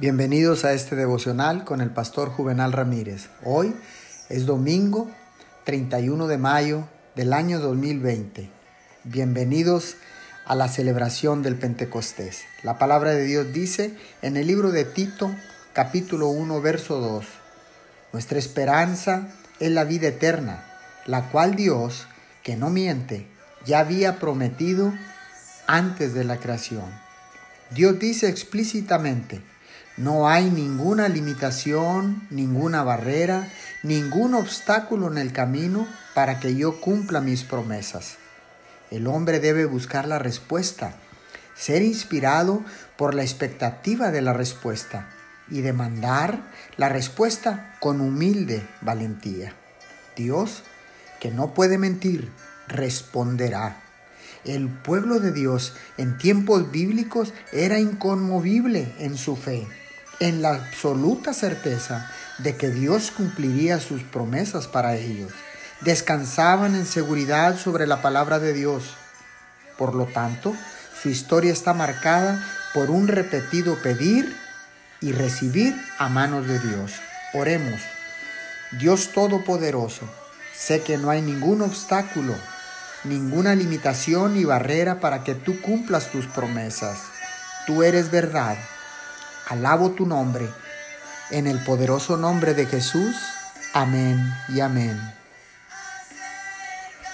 Bienvenidos a este devocional con el pastor Juvenal Ramírez. Hoy es domingo 31 de mayo del año 2020. Bienvenidos a la celebración del Pentecostés. La palabra de Dios dice en el libro de Tito, capítulo 1, verso 2, Nuestra esperanza es la vida eterna, la cual Dios, que no miente, ya había prometido antes de la creación. Dios dice explícitamente, no hay ninguna limitación, ninguna barrera, ningún obstáculo en el camino para que yo cumpla mis promesas. El hombre debe buscar la respuesta, ser inspirado por la expectativa de la respuesta y demandar la respuesta con humilde valentía. Dios, que no puede mentir, responderá. El pueblo de Dios en tiempos bíblicos era inconmovible en su fe en la absoluta certeza de que Dios cumpliría sus promesas para ellos. Descansaban en seguridad sobre la palabra de Dios. Por lo tanto, su historia está marcada por un repetido pedir y recibir a manos de Dios. Oremos. Dios Todopoderoso, sé que no hay ningún obstáculo, ninguna limitación ni barrera para que tú cumplas tus promesas. Tú eres verdad Alabo tu nombre. En el poderoso nombre de Jesús. Amén y amén.